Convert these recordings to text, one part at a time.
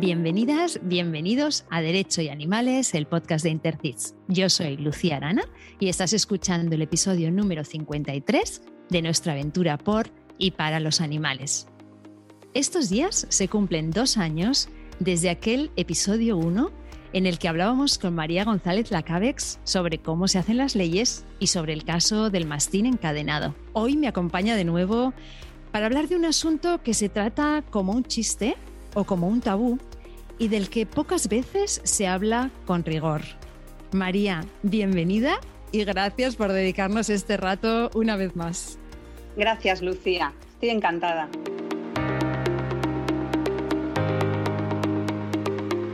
Bienvenidas, bienvenidos a Derecho y Animales, el podcast de Intercits. Yo soy Lucía Arana y estás escuchando el episodio número 53 de nuestra aventura por y para los animales. Estos días se cumplen dos años desde aquel episodio 1 en el que hablábamos con María González Lacabex sobre cómo se hacen las leyes y sobre el caso del mastín encadenado. Hoy me acompaña de nuevo para hablar de un asunto que se trata como un chiste o como un tabú y del que pocas veces se habla con rigor. María, bienvenida y gracias por dedicarnos este rato una vez más. Gracias, Lucía. Estoy encantada.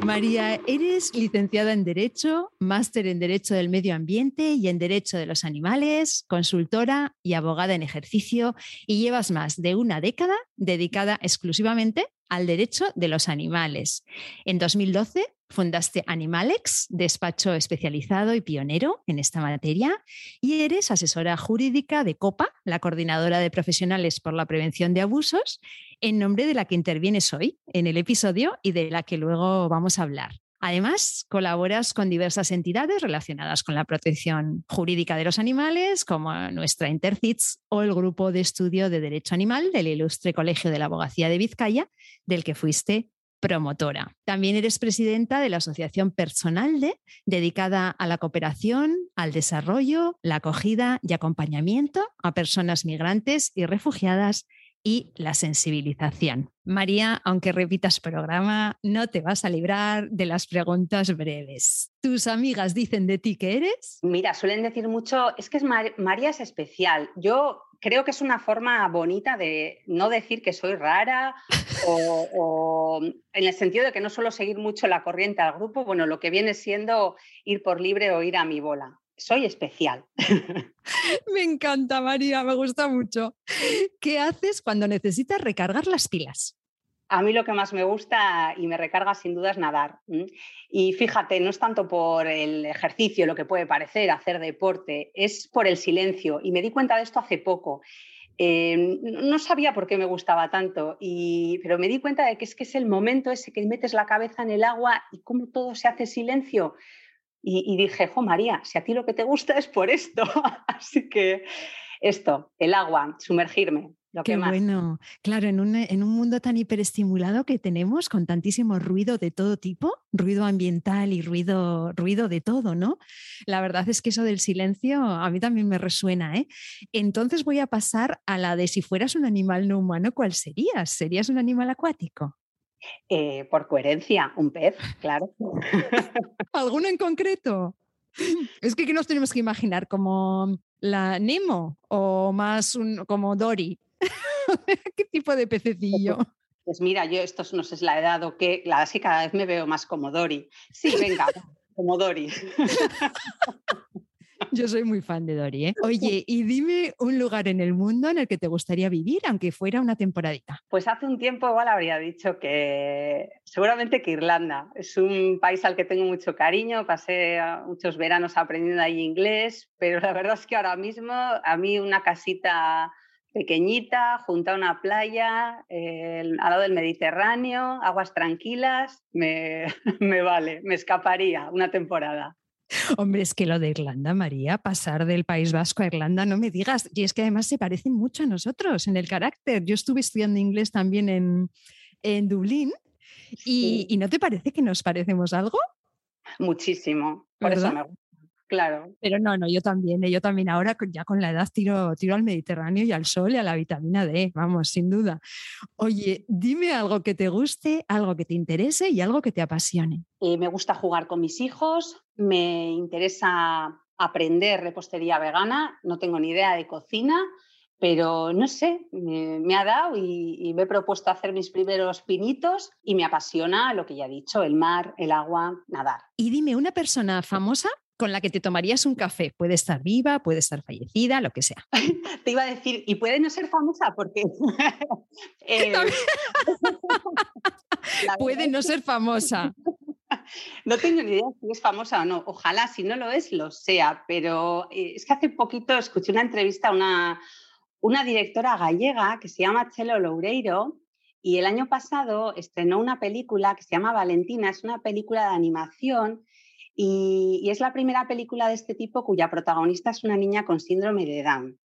María, eres licenciada en Derecho, máster en Derecho del Medio Ambiente y en Derecho de los Animales, consultora y abogada en ejercicio y llevas más de una década dedicada exclusivamente al derecho de los animales. En 2012 fundaste Animalex, despacho especializado y pionero en esta materia, y eres asesora jurídica de COPA, la Coordinadora de Profesionales por la Prevención de Abusos, en nombre de la que intervienes hoy en el episodio y de la que luego vamos a hablar. Además, colaboras con diversas entidades relacionadas con la protección jurídica de los animales, como nuestra Intercits o el Grupo de Estudio de Derecho Animal del Ilustre Colegio de la Abogacía de Vizcaya, del que fuiste promotora. También eres presidenta de la Asociación Personal de, dedicada a la cooperación, al desarrollo, la acogida y acompañamiento a personas migrantes y refugiadas y la sensibilización. María, aunque repitas programa, no te vas a librar de las preguntas breves. ¿Tus amigas dicen de ti que eres? Mira, suelen decir mucho, es que es María es especial. Yo creo que es una forma bonita de no decir que soy rara o, o, en el sentido de que no suelo seguir mucho la corriente al grupo, bueno, lo que viene siendo ir por libre o ir a mi bola soy especial. Me encanta, María, me gusta mucho. ¿Qué haces cuando necesitas recargar las pilas? A mí lo que más me gusta y me recarga sin duda es nadar. Y fíjate, no es tanto por el ejercicio, lo que puede parecer, hacer deporte, es por el silencio. Y me di cuenta de esto hace poco. Eh, no sabía por qué me gustaba tanto, y, pero me di cuenta de que es que es el momento ese que metes la cabeza en el agua y cómo todo se hace silencio. Y, dije, jo María, si a ti lo que te gusta es por esto. Así que esto, el agua, sumergirme. Lo Qué que más. bueno. Claro, en un, en un mundo tan hiperestimulado que tenemos, con tantísimo ruido de todo tipo, ruido ambiental y ruido, ruido de todo, ¿no? La verdad es que eso del silencio a mí también me resuena, ¿eh? Entonces voy a pasar a la de si fueras un animal no humano, ¿cuál serías? ¿Serías un animal acuático? Eh, por coherencia, un pez, claro. ¿Alguno en concreto? Es que ¿qué nos tenemos que imaginar? ¿Como la Nemo o más un, como Dory? ¿Qué tipo de pececillo? Pues mira, yo esto no sé si la edad o qué, la verdad es que cada vez me veo más como Dory. Sí, venga, como Dory. Yo soy muy fan de Dory. ¿eh? Oye, y dime un lugar en el mundo en el que te gustaría vivir, aunque fuera una temporadita. Pues hace un tiempo igual habría dicho que seguramente que Irlanda. Es un país al que tengo mucho cariño, pasé muchos veranos aprendiendo ahí inglés, pero la verdad es que ahora mismo a mí una casita pequeñita, junto a una playa, eh, al lado del Mediterráneo, aguas tranquilas, me, me vale, me escaparía una temporada. Hombre, es que lo de Irlanda, María, pasar del País Vasco a Irlanda, no me digas. Y es que además se parecen mucho a nosotros en el carácter. Yo estuve estudiando inglés también en, en Dublín. Y, ¿Y, no te parece que nos parecemos algo? Muchísimo. Por ¿verdad? eso me gusta. Claro. Pero no, no, yo también, ¿eh? yo también ahora ya con la edad tiro, tiro al Mediterráneo y al sol y a la vitamina D, vamos, sin duda. Oye, dime algo que te guste, algo que te interese y algo que te apasione. Eh, me gusta jugar con mis hijos, me interesa aprender repostería vegana, no tengo ni idea de cocina, pero no sé, me, me ha dado y, y, me he propuesto hacer mis primeros pinitos y me apasiona lo que ya he dicho, el mar, el agua, nadar. Y dime, una persona famosa con la que te tomarías un café. Puede estar viva, puede estar fallecida, lo que sea. Te iba a decir, y puede no ser famosa porque... eh... puede no ser famosa. No tengo ni idea si es famosa o no. Ojalá, si no lo es, lo sea. Pero eh, es que hace poquito escuché una entrevista a una, una directora gallega que se llama Chelo Loureiro Y el año pasado estrenó una película que se llama Valentina, es una película de animación y, es la primera película de este tipo cuya protagonista es una niña con síndrome de Down.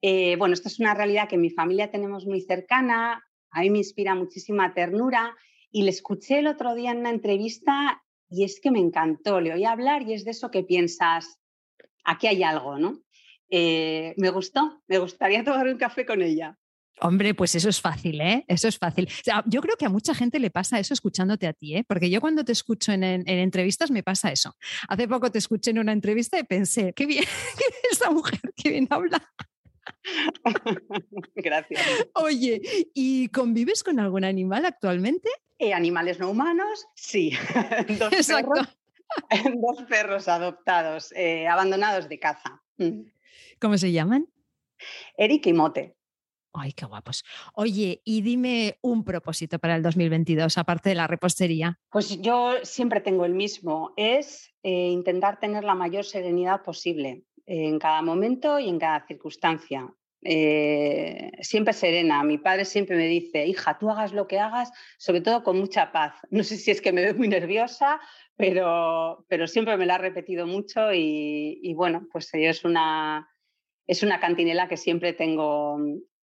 Eh, bueno, esto es una realidad que en mi familia tenemos muy cercana, a mí me inspira muchísima ternura y le escuché el otro día en una entrevista y es que me encantó, le oí hablar y es de eso que piensas, aquí hay algo, ¿no? Eh, me gustó, me gustaría tomar un café con ella. Hombre, pues eso es fácil, ¿eh? Eso es fácil. yo creo que a mucha gente le pasa eso escuchándote a ti, ¿eh? Porque yo cuando te escucho en, entrevistas me pasa eso. Hace poco te escuché en una entrevista y pensé, qué bien, qué bien esta mujer, qué bien habla. Gracias. Oye, ¿y convives con algún animal actualmente? Eh, animales no humanos, sí. dos, Perros, dos perros adoptados, eh, abandonados de caza. Mm. ¿Cómo se llaman? Eric y Mote. Ay, qué guapos. Oye, y dime un propósito para el 2022, aparte de la repostería. Pues yo siempre tengo el mismo, es eh, intentar tener la mayor serenidad posible en cada momento y en cada circunstancia. Eh, siempre serena. Mi padre siempre me dice, hija, tú hagas lo que hagas, sobre todo con mucha paz. No sé si es que me veo muy nerviosa, pero, pero siempre me lo ha repetido mucho y, y bueno, pues es una, es una cantinela que siempre tengo,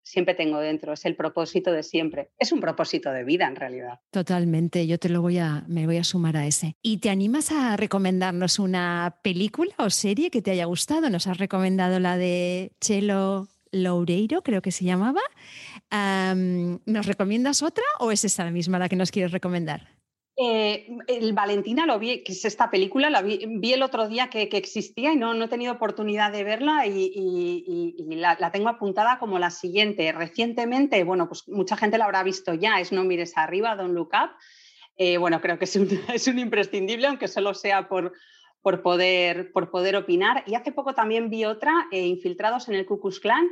siempre tengo dentro, es el propósito de siempre. Es un propósito de vida en realidad. Totalmente, yo te lo voy a, me voy a sumar a ese. ¿Y te animas a recomendarnos una película o serie que te haya gustado? Nos has recomendado la de Chelo Loureiro, creo que se llamaba. ¿Nos recomiendas otra o es esa misma la que nos quieres recomendar? Eh, el Valentina lo vi, que es esta película, la vi, el otro día que, existía y no, no, he tenido oportunidad de verla y, la, tengo apuntada como la siguiente. Recientemente, bueno, pues mucha gente la habrá visto ya, es No mires arriba, Don't Look Up. Eh, bueno, creo que es un, es un, imprescindible, aunque solo sea por, por, poder, por poder opinar. Y hace poco también vi otra, eh, Infiltrados en el Ku Klux Klan,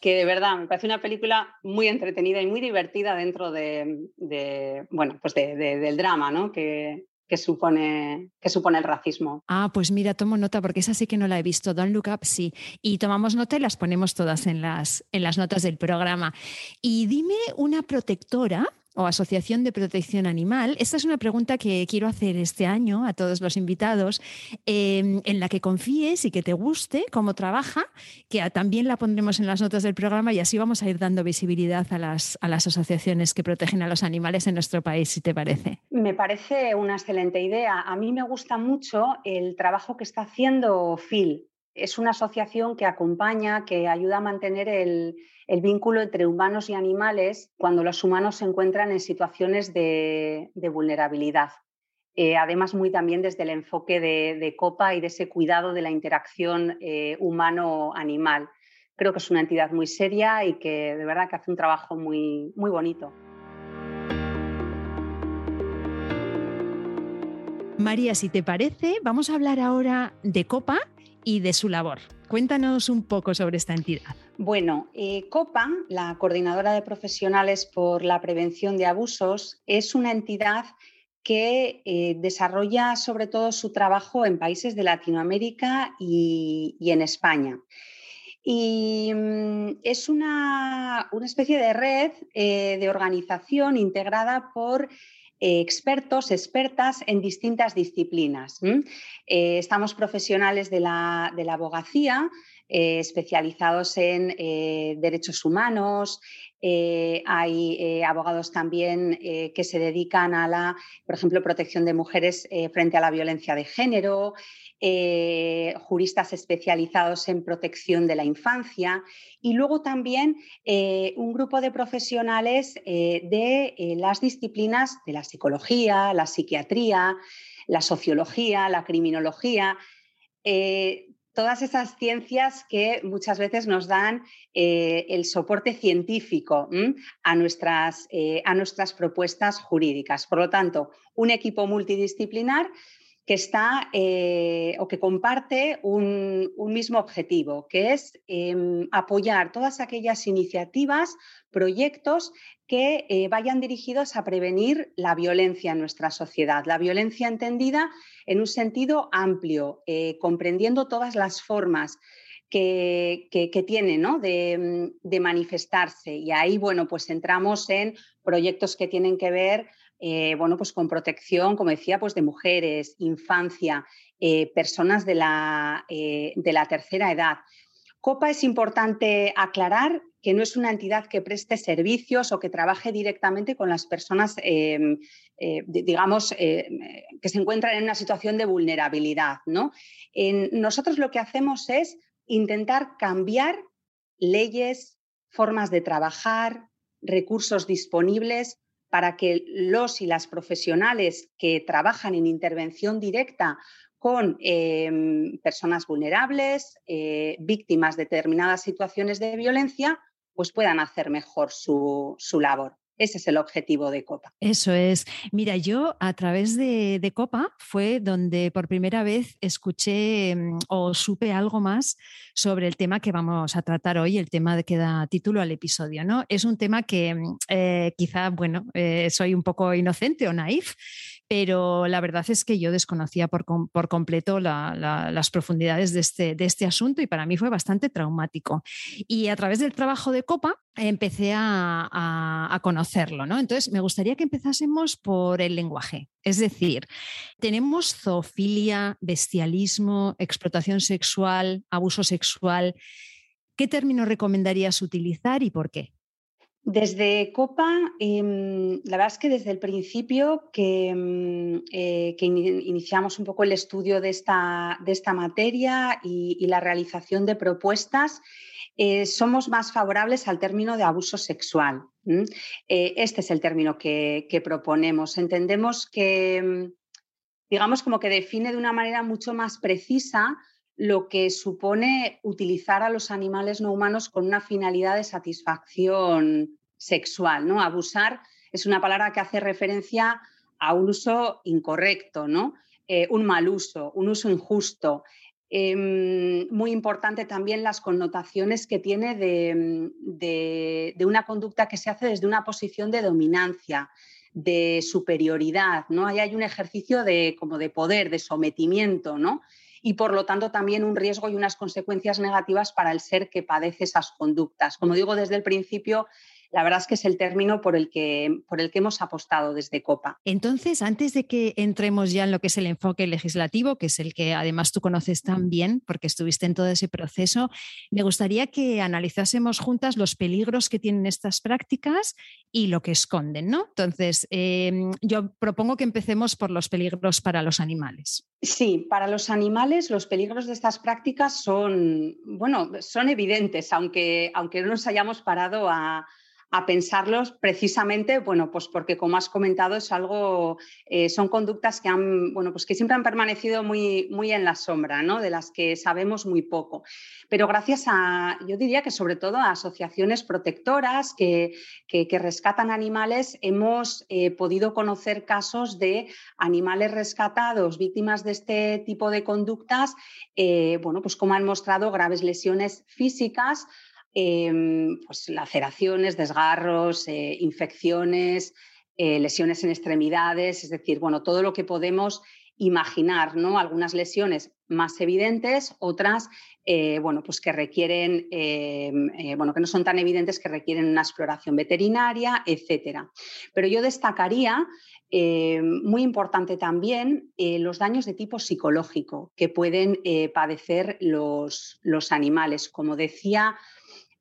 que de verdad me parece una película muy entretenida y muy divertida dentro de, bueno, pues del drama ¿no? que, supone, que supone el racismo. Ah, pues mira, tomo nota porque esa sí que no la he visto. Don't Look Up sí. Y tomamos nota y las ponemos todas en las, en las notas del programa. Y dime una protectora o Asociación de Protección Animal? Esta es una pregunta que quiero hacer este año a todos los invitados, em, en la que confíes y que te guste cómo trabaja, que también la pondremos en las notas del programa y así vamos a ir dando visibilidad a las, a las asociaciones que protegen a los animales en nuestro país, si te parece. Me parece una excelente idea. A mí me gusta mucho el trabajo que está haciendo Phil. Es una asociación que acompaña, que ayuda a mantener el, el vínculo entre humanos y animales cuando los humanos se encuentran en situaciones de, vulnerabilidad. Eh, además, muy también desde el enfoque de, COPA y de ese cuidado de la interacción eh, humano-animal. Creo que es una entidad muy seria y que de verdad que hace un trabajo muy, muy bonito. María, si te parece, vamos a hablar ahora de COPA y de su labor. Cuéntanos un poco sobre esta entidad. Bueno, eh, COPA, la Coordinadora de Profesionales por la Prevención de Abusos, es una entidad que eh, desarrolla sobre todo su trabajo en países de Latinoamérica y, en España. Y mm, es una, especie de red eh, de organización integrada por expertos, expertas en distintas disciplinas. Eh, estamos profesionales de la, abogacía, eh, especializados en eh, derechos humanos. hay abogados también que se dedican a la, por ejemplo, protección de mujeres frente a la violencia de género. Eh, juristas especializados en protección de la infancia y luego también eh, un grupo de profesionales eh, de las disciplinas de la psicología, la psiquiatría, la sociología, la criminología todas esas ciencias que muchas veces nos dan el soporte científico a, nuestras, a, nuestras, propuestas jurídicas. Por lo tanto, un equipo multidisciplinar que está eh, o que comparte un, mismo objetivo, que es em, apoyar todas aquellas iniciativas, proyectos que eh, vayan dirigidos a prevenir la violencia en nuestra sociedad, la violencia entendida en un sentido amplio, eh, comprendiendo todas las formas que, tiene ¿no? de, de, manifestarse. Y ahí, bueno, pues entramos en proyectos que tienen que ver eh, bueno, pues con protección, como decía, pues de mujeres, infancia, eh, personas de la, eh, de la tercera edad. COPA es importante aclarar que no es una entidad que preste servicios o que trabaje directamente con las personas, em, digamos, que se encuentran en una situación de vulnerabilidad. ¿no? nosotros lo que hacemos es intentar cambiar leyes, formas de trabajar, recursos disponibles para que los y las profesionales que trabajan en intervención directa con em, personas vulnerables, eh, víctimas de determinadas situaciones de violencia, pues puedan hacer mejor su labor. Ese es el objetivo de Copa. Eso es. Mira, yo a través de, Copa fue donde por primera vez escuché mm, o supe algo más sobre el tema que vamos a tratar hoy, el tema que da título al episodio. ¿no? Es un tema que mm, eh, quizá, bueno, eh, soy un poco inocente o naif, pero la verdad es que yo desconocía por, completo las profundidades de este, de este asunto y para mí fue bastante traumático. Y a través del trabajo de Copa empecé a, conocerlo, ¿no? Entonces, me gustaría que empezásemos por el lenguaje. Es decir, tenemos zoofilia, bestialismo, explotación sexual, abuso sexual. ¿Qué términos recomendarías utilizar y por qué? Desde Copa, em, la verdad es que desde el principio que, em, eh, iniciamos un poco el estudio de esta, de esta materia y, la realización de propuestas, eh, somos más favorables al término de abuso sexual. Eh, este es el término que, proponemos. Entendemos que, em, digamos, como que define de una manera mucho más precisa lo que supone utilizar a los animales no humanos con una finalidad de satisfacción sexual, ¿no? Abusar es una palabra que hace referencia a un uso incorrecto, ¿no? Eh, un mal uso, un uso injusto. Em, muy importante también las connotaciones que tiene de, una conducta que se hace desde una posición de dominancia, de superioridad, ¿no? Ahí hay un ejercicio de, como de poder, de sometimiento, ¿no? y por lo tanto también un riesgo y unas consecuencias negativas para el ser que padece esas conductas. Como digo desde el principio, la verdad es que es el término por el que, por el que hemos apostado desde COPA. Entonces, antes de que entremos ya en lo que es el enfoque legislativo, que es el que además tú conoces tan bien porque estuviste en todo ese proceso, me gustaría que analizásemos juntas los peligros que tienen estas prácticas y lo que esconden, ¿no? Entonces, em, yo propongo que empecemos por los peligros para los animales. Sí, para los animales los peligros de estas prácticas son, bueno, son evidentes, aunque, aunque no nos hayamos parado a, a pensarlos precisamente, bueno, pues porque como has comentado es algo, eh, son conductas que han, bueno, pues que siempre han permanecido muy, muy en la sombra, ¿no? De las que sabemos muy poco. Pero gracias a, yo diría que sobre todo a asociaciones protectoras que, que, rescatan animales, hemos eh, podido conocer casos de animales rescatados, víctimas de este tipo de conductas, eh, bueno, pues como han mostrado graves lesiones físicas, Em, pues laceraciones, desgarros, eh, infecciones, eh, lesiones en extremidades, es decir, bueno, todo lo que podemos imaginar, ¿no? Algunas lesiones más evidentes, otras, eh, bueno, pues que requieren, bueno, que no son tan evidentes, que requieren una exploración veterinaria, etcétera. Pero yo destacaría muy importante también los daños de tipo psicológico que pueden padecer los, los animales. Como decía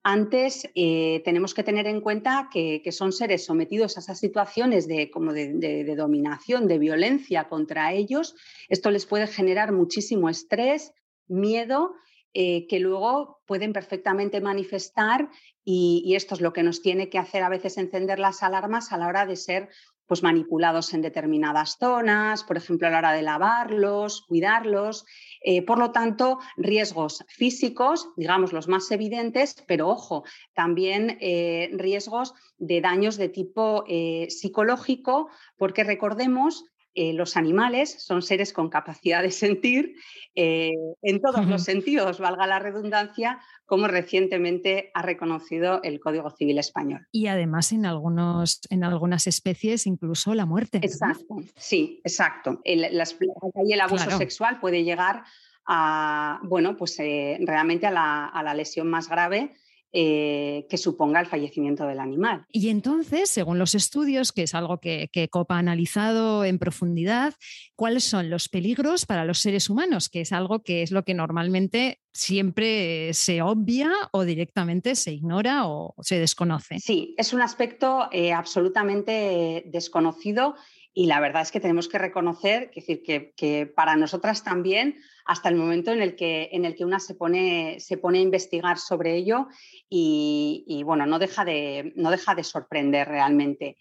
antes eh, tenemos que tener en cuenta que, son seres sometidos a esas situaciones de, como de, dominación, de violencia contra ellos. Esto les puede generar muchísimo estrés, miedo, eh, que luego pueden perfectamente manifestar y, y, esto es lo que nos tiene que hacer a veces encender las alarmas a la hora de ser pues, manipulados en determinadas zonas, por ejemplo, a la hora de lavarlos, cuidarlos. Eh, por lo tanto, riesgos físicos, digamos los más evidentes, pero ojo, también eh, riesgos de daños de tipo eh, psicológico, porque recordemos eh, los animales son seres con capacidad de sentir eh, en todos los sentidos, valga la redundancia, como recientemente ha reconocido el Código Civil Español. Y además en, algunos, en algunas especies incluso la muerte. Exacto, sí, exacto. El, el abuso sexual puede llegar a, bueno, pues eh, realmente a la, lesión más grave eh, que suponga el fallecimiento del animal. Y entonces, según los estudios, que es algo que, COPA ha analizado en profundidad, ¿cuáles son los peligros para los seres humanos? Que es algo que es lo que normalmente siempre se obvia o directamente se ignora o se desconoce. Sí, es un aspecto eh, absolutamente desconocido y la verdad es que tenemos que reconocer, decir, que, para nosotras también, hasta el momento en el que, en el que una se pone, se pone a investigar sobre ello y, bueno, no deja, de, no deja de sorprender realmente.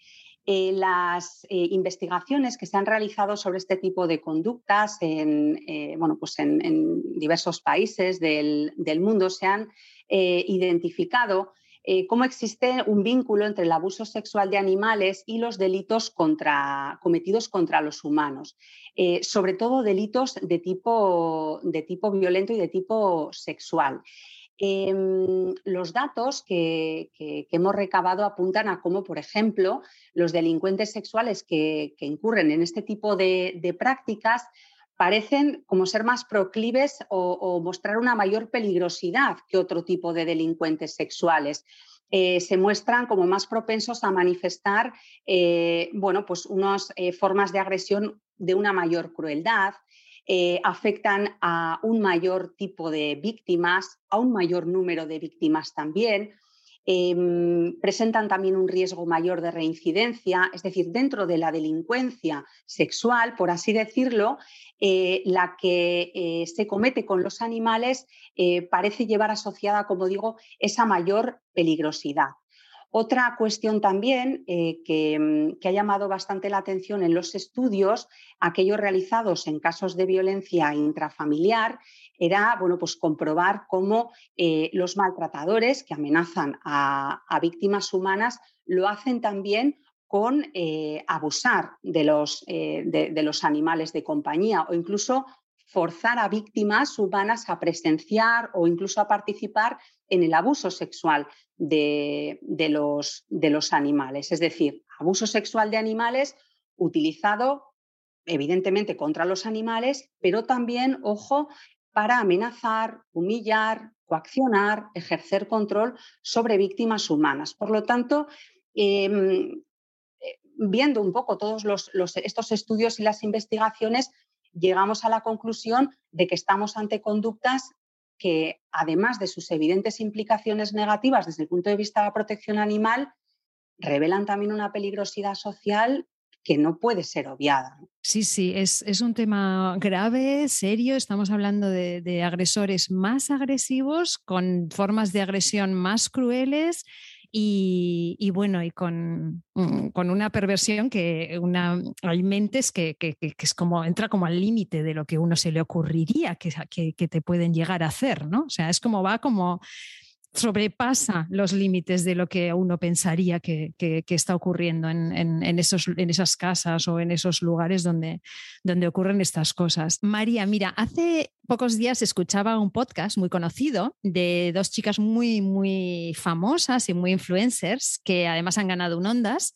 Eh, las eh, investigaciones que se han realizado sobre este tipo de conductas en, eh, bueno, pues en, diversos países del, del, mundo se han identificado eh, cómo existe un vínculo entre el abuso sexual de animales y los delitos cometidos contra los humanos, eh, sobre todo delitos de tipo, de tipo violento y de tipo sexual. Em, los datos que, hemos recabado apuntan a cómo, por ejemplo, los delincuentes sexuales que, incurren en este tipo de prácticas parecen como ser más proclives o, mostrar una mayor peligrosidad que otro tipo de delincuentes sexuales. Eh, se muestran como más propensos a manifestar eh, bueno, pues unas eh, formas de agresión de una mayor crueldad, afectan a un mayor tipo de víctimas, a un mayor número de víctimas también. Em, presentan también un riesgo mayor de reincidencia, es decir, dentro de la delincuencia sexual, por así decirlo, eh, la que eh, se comete con los animales eh, parece llevar asociada, como digo, esa mayor peligrosidad. Otra cuestión también mm, que, ha llamado bastante la atención en los estudios, aquellos realizados en casos de violencia intrafamiliar, era bueno, pues comprobar cómo eh, los maltratadores que amenazan a, víctimas humanas lo hacen también con eh, abusar de los, eh, de los animales de compañía o incluso forzar a víctimas humanas a presenciar o incluso a participar en el abuso sexual de, los, de los animales. Es decir, abuso sexual de animales utilizado evidentemente contra los animales, pero también, ojo, para amenazar, humillar, coaccionar, ejercer control sobre víctimas humanas. Por lo tanto, em, eh, viendo un poco todos estos estudios y las investigaciones, llegamos a la conclusión de que estamos ante conductas que, además de sus evidentes implicaciones negativas desde el punto de vista de la protección animal, revelan también una peligrosidad social que no puede ser obviada. Sí, sí, es, un tema grave, serio. Estamos hablando de, de, agresores más agresivos, con formas de agresión más crueles y, bueno, y con, mm, con, una perversión que una, hay mentes que, que, que, es como, entra como al límite de lo que uno se le ocurriría que, que, te pueden llegar a hacer, ¿no? O sea, es como va como sobrepasa los límites de lo que uno pensaría que, está ocurriendo en, esos, en, esas casas o en esos lugares donde, donde ocurren estas cosas. María, mira, hace pocos días escuchaba un podcast muy conocido de dos chicas muy, muy famosas y muy influencers que además han ganado un Ondas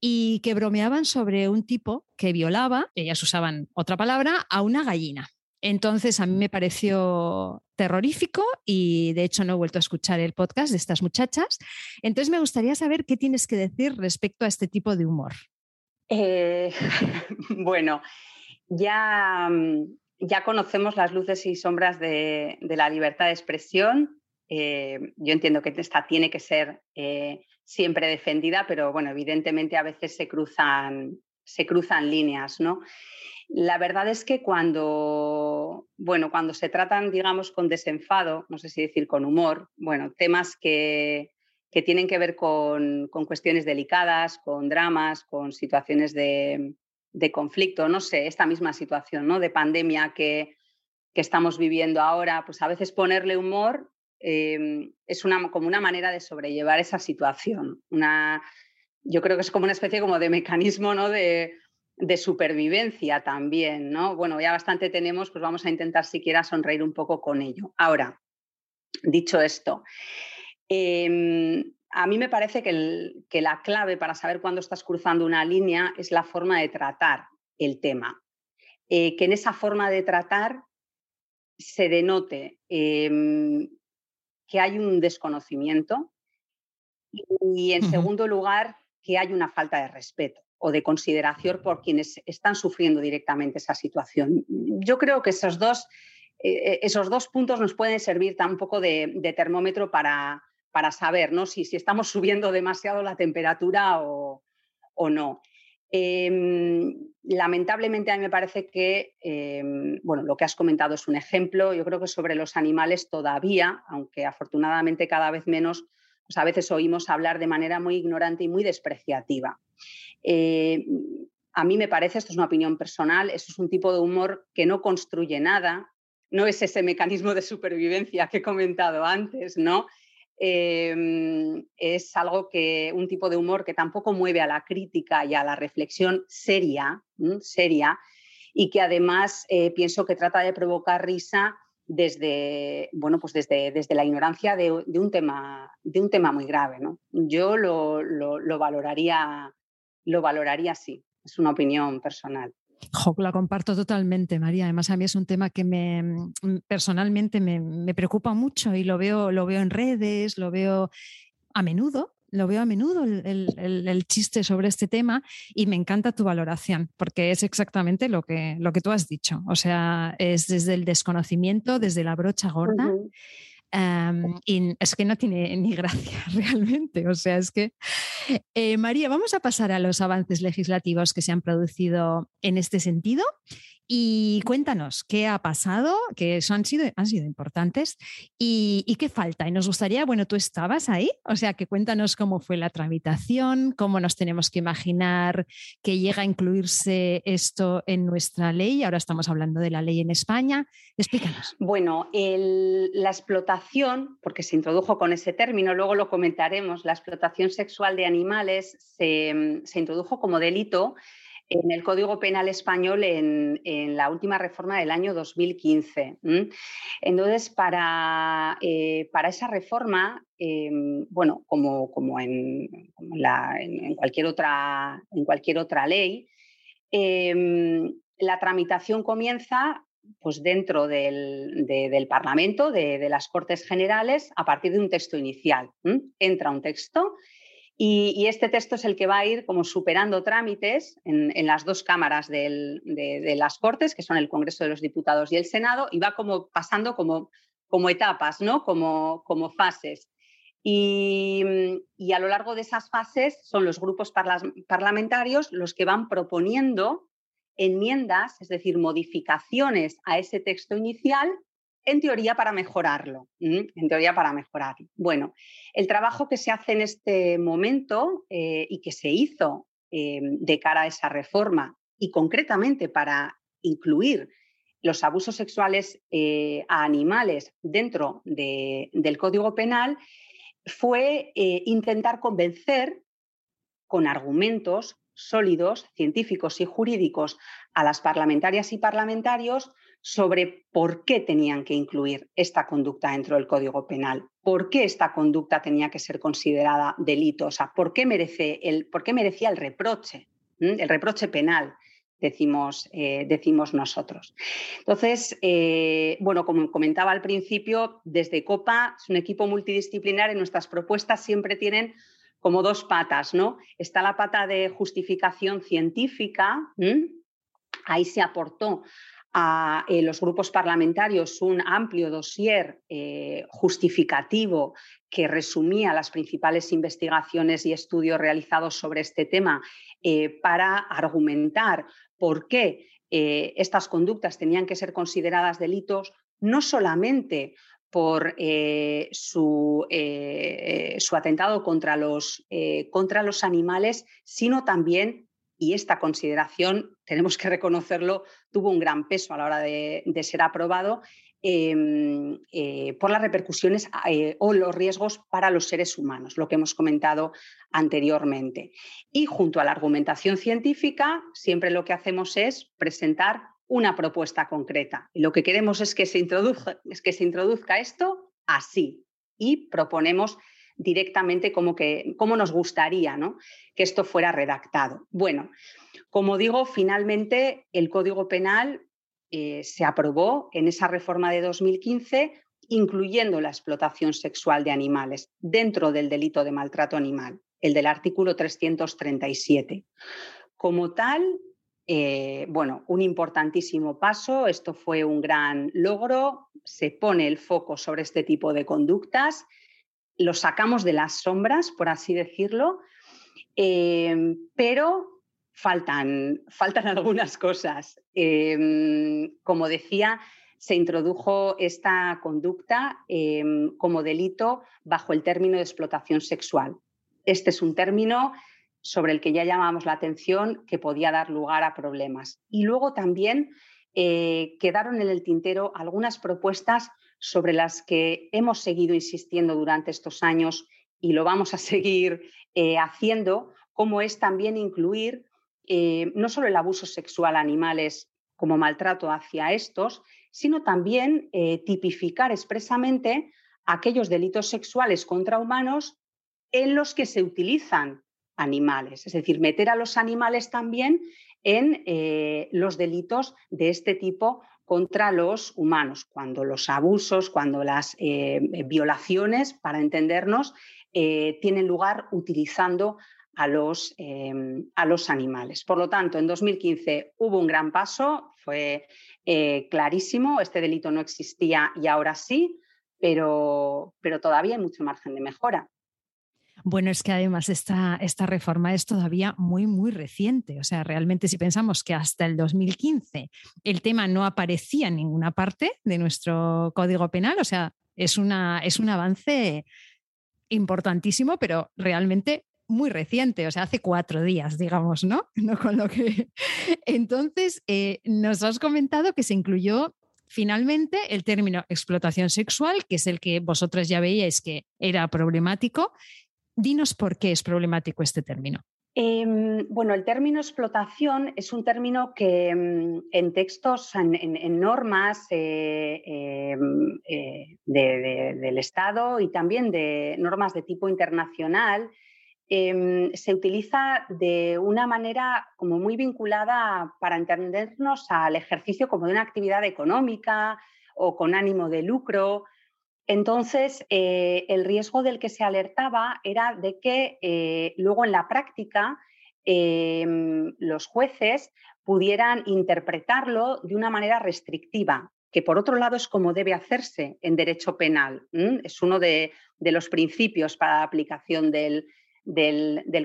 y que bromeaban sobre un tipo que violaba, ellas usaban otra palabra, a una gallina. Entonces a mí me pareció terrorífico y de hecho no he vuelto a escuchar el podcast de estas muchachas. Entonces me gustaría saber qué tienes que decir respecto a este tipo de humor. Eh, bueno, ya, mm, ya conocemos las luces y sombras de, la libertad de expresión. Eh, yo entiendo que esta tiene que ser eh, siempre defendida, pero bueno, evidentemente a veces se cruzan, se cruzan líneas, ¿no? La verdad es que cuando, bueno, cuando se tratan, digamos, con desenfado, no sé si decir con humor, bueno, temas que, tienen que ver con, cuestiones delicadas, con dramas, con situaciones de, conflicto, no sé, esta misma situación ¿no? de pandemia que, estamos viviendo ahora, pues a veces ponerle humor em, es una, como una manera de sobrellevar esa situación. Una, yo creo que es como una especie como de mecanismo ¿no? de, de supervivencia también, ¿no? Bueno, ya bastante tenemos, pues vamos a intentar siquiera sonreír un poco con ello. Ahora, dicho esto, em, a mí me parece que, la clave para saber cuándo estás cruzando una línea es la forma de tratar el tema. Eh, que en esa forma de tratar se denote em, que hay un desconocimiento y, en segundo lugar, que hay una falta de respeto o de consideración por quienes están sufriendo directamente esa situación. Yo creo que esos dos, eh, esos dos puntos nos pueden servir tan un poco de, termómetro para, para saber ¿no? si, si, estamos subiendo demasiado la temperatura o, o no. Em, lamentablemente a mí me parece que em, bueno, lo que has comentado es un ejemplo. Yo creo que sobre los animales todavía, aunque afortunadamente cada vez menos, a veces oímos hablar de manera muy ignorante y muy despreciativa. Eh, a mí me parece, esto es una opinión personal, eso es un tipo de humor que no construye nada, no es ese mecanismo de supervivencia que he comentado antes, ¿no? Em, es algo que, un tipo de humor que tampoco mueve a la crítica y a la reflexión seria, seria y que además eh, pienso que trata de provocar risa desde, bueno, pues desde, desde la ignorancia de, un tema, de un tema muy grave. ¿no? Yo lo, lo, valoraría, lo valoraría así, es una opinión personal. La comparto totalmente, María. Además, a mí es un tema que me mm, personalmente me, preocupa mucho y lo veo, lo veo en redes, lo veo a menudo, lo veo a menudo el, chiste sobre este tema y me encanta tu valoración porque es exactamente lo que, lo que tú has dicho. O sea, es desde el desconocimiento, desde la brocha gorda y es que no tiene ni gracia realmente. O sea, es que, eh, María, vamos a pasar a los avances legislativos que se han producido en este sentido y cuéntanos qué ha pasado, que eso han sido, han sido importantes y, qué falta. Y nos gustaría, bueno, tú estabas ahí, o sea, que cuéntanos cómo fue la tramitación, cómo nos tenemos que imaginar que llega a incluirse esto en nuestra ley. Ahora estamos hablando de la ley en España. Explícanos. Bueno, la explotación, porque se introdujo con ese término, luego lo comentaremos, la explotación sexual de animales se, se introdujo como delito en el Código Penal Español en, la última reforma del año 2015. Entonces, para, eh, para, esa reforma, em, bueno, como, como, en, cualquier otra, en cualquier otra ley, em, la tramitación comienza pues dentro del, del Parlamento, de, de, las Cortes Generales, a partir de un texto inicial. Entra un texto y, este texto es el que va a ir como superando trámites en, las dos cámaras de, las Cortes, que son el Congreso de los Diputados y el Senado, y va como pasando como, como etapas, ¿no? como, como fases. Y, a lo largo de esas fases son los grupos parlamentarios los que van proponiendo enmiendas, es decir, modificaciones a ese texto inicial en teoría para mejorarlo, en teoría para mejorarlo. Bueno, el trabajo que se hace en este momento eh, y que se hizo eh, de cara a esa reforma y concretamente para incluir los abusos sexuales eh, a animales dentro del Código Penal fue intentar convencer con argumentos sólidos, científicos y jurídicos a las parlamentarias y parlamentarios sobre por qué tenían que incluir esta conducta dentro del Código Penal, por qué esta conducta tenía que ser considerada delito, o sea, por qué, merece el, por qué merecía el reproche, el reproche penal. Decimos, eh, decimos nosotros. Entonces, eh, bueno, como comentaba al principio, desde COPA es un equipo multidisciplinar y nuestras propuestas siempre tienen como dos patas, ¿no? Está la pata de justificación científica, ahí se aportó a eh, los grupos parlamentarios un amplio dossier eh, justificativo que resumía las principales investigaciones y estudios realizados sobre este tema eh, para argumentar por qué estas conductas tenían que ser consideradas delitos, no solamente por su, su, atentado contra los, contra los animales, sino también y esta consideración, tenemos que reconocerlo, tuvo un gran peso a la hora de, ser aprobado em, eh, por las repercusiones eh, o los riesgos para los seres humanos, lo que hemos comentado anteriormente. Y junto a la argumentación científica, siempre lo que hacemos es presentar una propuesta concreta. Y lo que queremos es que se introduzca, es que se introduzca esto así y proponemos directamente como, que, nos gustaría ¿no? que esto fuera redactado. Bueno, como digo, finalmente el Código Penal eh, se aprobó en esa reforma de 2015, incluyendo la explotación sexual de animales dentro del delito de maltrato animal, el del artículo 337. Como tal, eh, bueno, un importantísimo paso, esto fue un gran logro, se pone el foco sobre este tipo de conductas, lo sacamos de las sombras, por así decirlo, eh, pero faltan, faltan algunas cosas. Em, como decía, se introdujo esta conducta em, como delito bajo el término de explotación sexual. Este es un término sobre el que ya llamamos la atención que podía dar lugar a problemas. Y luego también eh, quedaron en el tintero algunas propuestas sobre las que hemos seguido insistiendo durante estos años y lo vamos a seguir eh, haciendo, como es también incluir eh, no solo el abuso sexual a animales como maltrato hacia estos, sino también tipificar expresamente aquellos delitos sexuales contra humanos en los que se utilizan animales, es decir, meter a los animales también en eh, los delitos de este tipo contra los humanos, cuando los abusos, cuando las eh, violaciones, para entendernos, eh, tienen lugar utilizando a los, a los, animales. Por lo tanto, en 2015 hubo un gran paso, fue clarísimo, este delito no existía y ahora sí, pero, pero todavía hay mucho margen de mejora. Bueno, es que además esta, esta reforma es todavía muy, muy reciente. O sea, realmente si pensamos que hasta el 2015 el tema no aparecía en ninguna parte de nuestro Código Penal, o sea, es, una, es un avance importantísimo, pero realmente muy reciente, o sea, hace cuatro días, digamos, ¿no? no con lo que... Entonces, eh, nos has comentado que se incluyó finalmente el término explotación sexual, que es el que vosotros ya veíais que era problemático, Dinos por qué es problemático este término. Em, bueno, el término explotación es un término que em, en textos, en, normas eh, em, eh, del Estado y también de normas de tipo internacional, se utiliza de una manera como muy vinculada para entendernos al ejercicio como de una actividad económica o con ánimo de lucro. Entonces, eh, el riesgo del que se alertaba era de que eh, luego en la práctica em, los jueces pudieran interpretarlo de una manera restrictiva, que por otro lado es como debe hacerse en derecho penal. Es uno de, los principios para la aplicación del,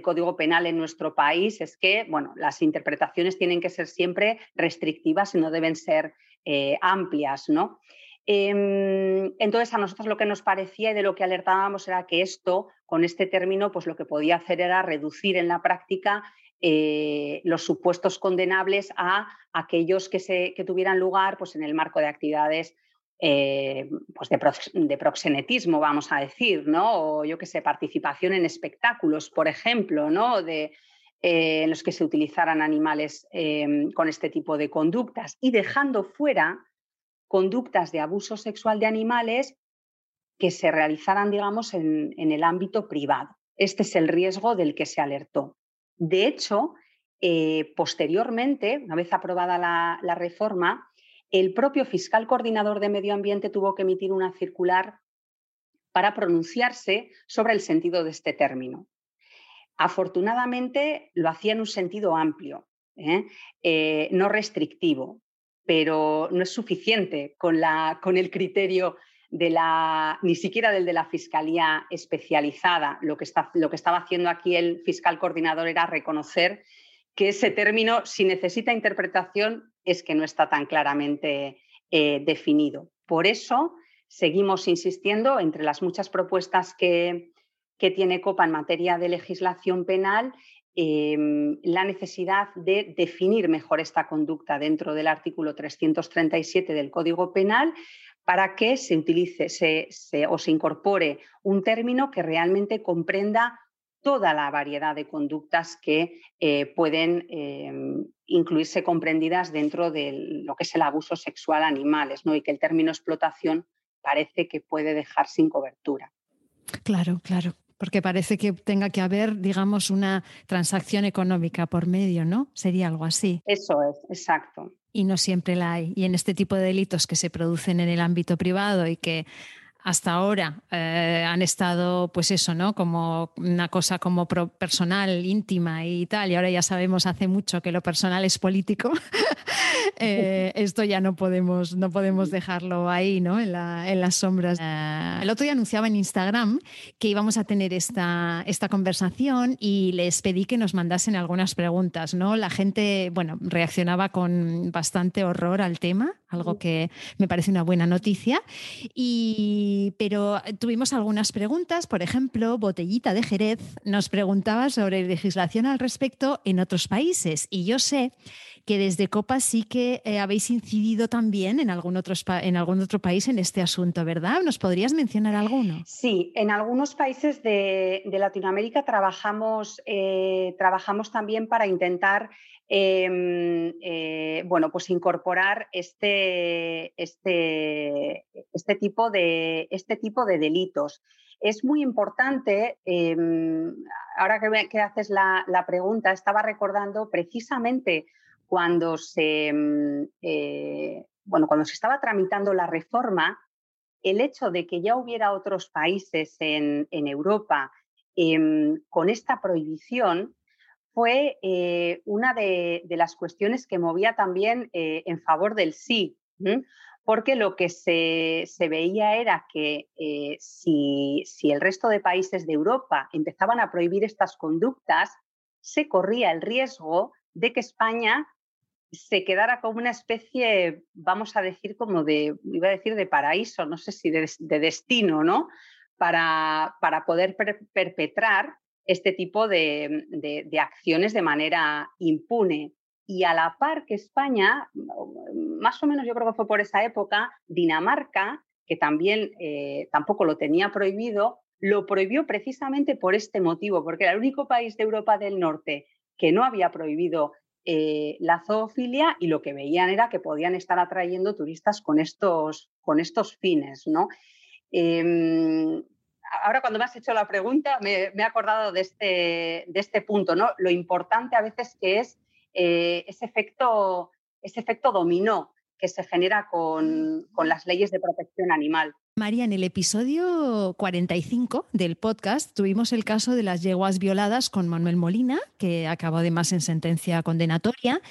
Código Penal en nuestro país, es que bueno, las interpretaciones tienen que ser siempre restrictivas y no deben ser eh, amplias. ¿no? Em, entonces, a nosotros lo que nos parecía y de lo que alertábamos era que esto, con este término, pues lo que podía hacer era reducir en la práctica eh, los supuestos condenables a aquellos que, se, tuvieran lugar pues, en el marco de actividades eh, pues de, proxenetismo, vamos a decir, ¿no? O yo que sé, participación en espectáculos, por ejemplo, ¿no? De, eh, en los que se utilizaran animales em, con este tipo de conductas y dejando fuera conductas de abuso sexual de animales que se realizaran, digamos, en, el ámbito privado. Este es el riesgo del que se alertó. De hecho, eh, posteriormente, una vez aprobada la, reforma, el propio fiscal coordinador de medio ambiente tuvo que emitir una circular para pronunciarse sobre el sentido de este término. Afortunadamente lo hacía en un sentido amplio, ¿eh? Eh, no restrictivo pero no es suficiente con, la, con el criterio de la, ni siquiera del de la Fiscalía especializada. Lo que, está, lo que estaba haciendo aquí el fiscal coordinador era reconocer que ese término, si necesita interpretación, es que no está tan claramente eh, definido. Por eso seguimos insistiendo entre las muchas propuestas que, que tiene COPA en materia de legislación penal Em, la necesidad de definir mejor esta conducta dentro del artículo 337 del Código Penal para que se utilice o se incorpore un término que realmente comprenda toda la variedad de conductas que eh, pueden em, incluirse comprendidas dentro de lo que es el abuso sexual a animales, ¿no? y que el término explotación parece que puede dejar sin cobertura. Claro, claro. Porque parece que tenga que haber, digamos, una transacción económica por medio, ¿no? Sería algo así. Eso es, exacto. Y no siempre la hay. Y en este tipo de delitos que se producen en el ámbito privado y que hasta ahora eh, han estado, pues eso, ¿no? Como una cosa como personal, íntima y tal, y ahora ya sabemos hace mucho que lo personal es político. Eh, esto ya no podemos, no podemos dejarlo ahí, ¿no? En, las sombras. Eh, el otro día anunciaba en Instagram que íbamos a tener esta, esta conversación y les pedí que nos mandasen algunas preguntas, ¿no? La gente, bueno, reaccionaba con bastante horror al tema, algo que me parece una buena noticia. Y, pero tuvimos algunas preguntas, por ejemplo, Botellita de Jerez nos preguntaba sobre legislación al respecto en otros países. Y yo sé que desde Copa sí que eh, habéis incidido también en algún, otro, en algún otro país en este asunto, ¿verdad? ¿Nos podrías mencionar alguno? Sí, en algunos países de, Latinoamérica trabajamos, eh, trabajamos también para intentar em, eh, bueno, pues incorporar este, este, este, tipo de, este tipo de delitos. Es muy importante, em, ahora que, haces la, la, pregunta, estaba recordando precisamente cuando se, mm, eh, bueno, cuando se estaba tramitando la reforma, el hecho de que ya hubiera otros países en, Europa em, con esta prohibición fue eh, una de, las cuestiones que movía también eh, en favor del sí, porque lo que se, veía era que si, si el resto de países de Europa empezaban a prohibir estas conductas, se corría el riesgo de que España se quedara como una especie, vamos a decir, como de, iba a decir de paraíso, no sé si de, destino, ¿no? Para, para poder perpetrar este tipo de, de, acciones de manera impune. Y a la par que España, más o menos yo creo que fue por esa época, Dinamarca, que también eh, tampoco lo tenía prohibido, lo prohibió precisamente por este motivo, porque era el único país de Europa del Norte que no había prohibido eh, la zoofilia y lo que veían era que podían estar atrayendo turistas con estos, con estos fines. ¿no? Em, ahora cuando me has hecho la pregunta me, he acordado de este, de este punto, ¿no? lo importante a veces que es eh, ese, efecto, ese efecto dominó que se genera con, con las leyes de protección animal. María, en el episodio 45 del podcast tuvimos el caso de las yeguas violadas con Manuel Molina, que acabó además en sentencia condenatoria.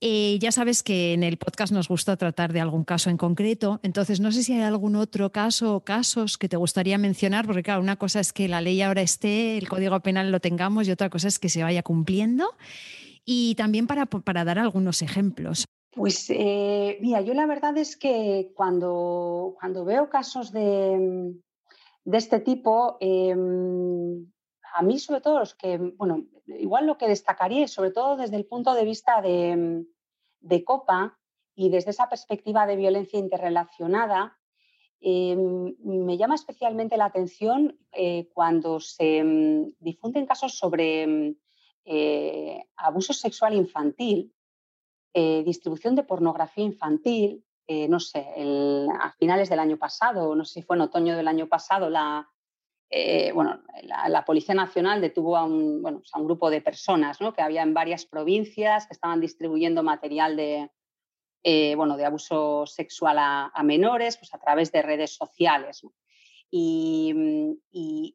Eh, ya sabes que en el podcast nos gusta tratar de algún caso en concreto, entonces no sé si hay algún otro caso o casos que te gustaría mencionar, porque claro, una cosa es que la ley ahora esté, el Código Penal lo tengamos y otra cosa es que se vaya cumpliendo. Y también para, para dar algunos ejemplos. Pues eh, mira, yo la verdad es que cuando, cuando veo casos de, este tipo, em, a mí sobre todo los que, bueno, igual lo que destacaría sobre todo desde el punto de vista de, COPA y desde esa perspectiva de violencia interrelacionada, em, me llama especialmente la atención eh, cuando se difunden casos sobre eh, abuso sexual infantil eh, distribución de pornografía infantil, eh, no sé, a finales del año pasado, no sé si fue en otoño del año pasado, la, eh, bueno, la, Policía Nacional detuvo a un, bueno, pues a un grupo de personas ¿no? que había en varias provincias que estaban distribuyendo material de, bueno, de abuso sexual a, menores pues a través de redes sociales. Y,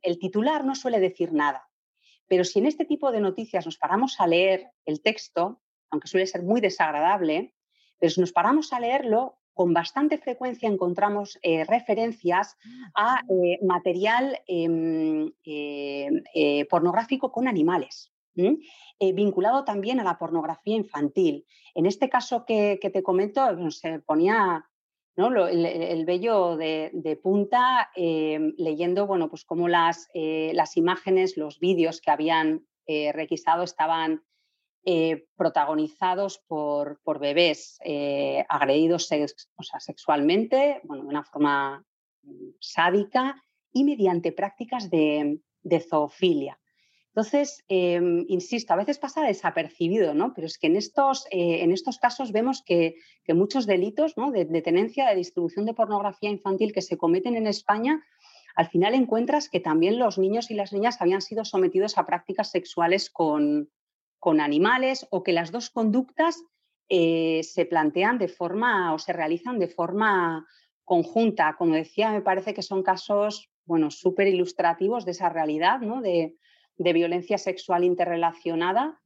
el titular no suele decir nada. Pero si en este tipo de noticias nos paramos a leer el texto, aunque suele ser muy desagradable, pero si nos paramos a leerlo, con bastante frecuencia encontramos eh, referencias a eh, material em, eh, pornográfico con animales. vinculado también a la pornografía infantil. En este caso que, te comento, se ponía el, vello de, punta leyendo bueno, pues cómo las, las imágenes, los vídeos que habían requisado estaban eh, protagonizados por, por bebés eh, agredidos sexualmente, bueno, de una forma mm, sádica y mediante prácticas de, zoofilia. Entonces, em, insisto, a veces pasa desapercibido, ¿no? Pero es que en estos, eh, en estos casos vemos que, muchos delitos de, tenencia, de distribución de pornografía infantil que se cometen en España al final encuentras que también los niños y las niñas habían sido sometidos a prácticas sexuales con, con animales o que las dos conductas eh, se plantean de forma o se realizan de forma conjunta. Como decía, me parece que son casos bueno, súper ilustrativos de esa realidad ¿no? de, violencia sexual interrelacionada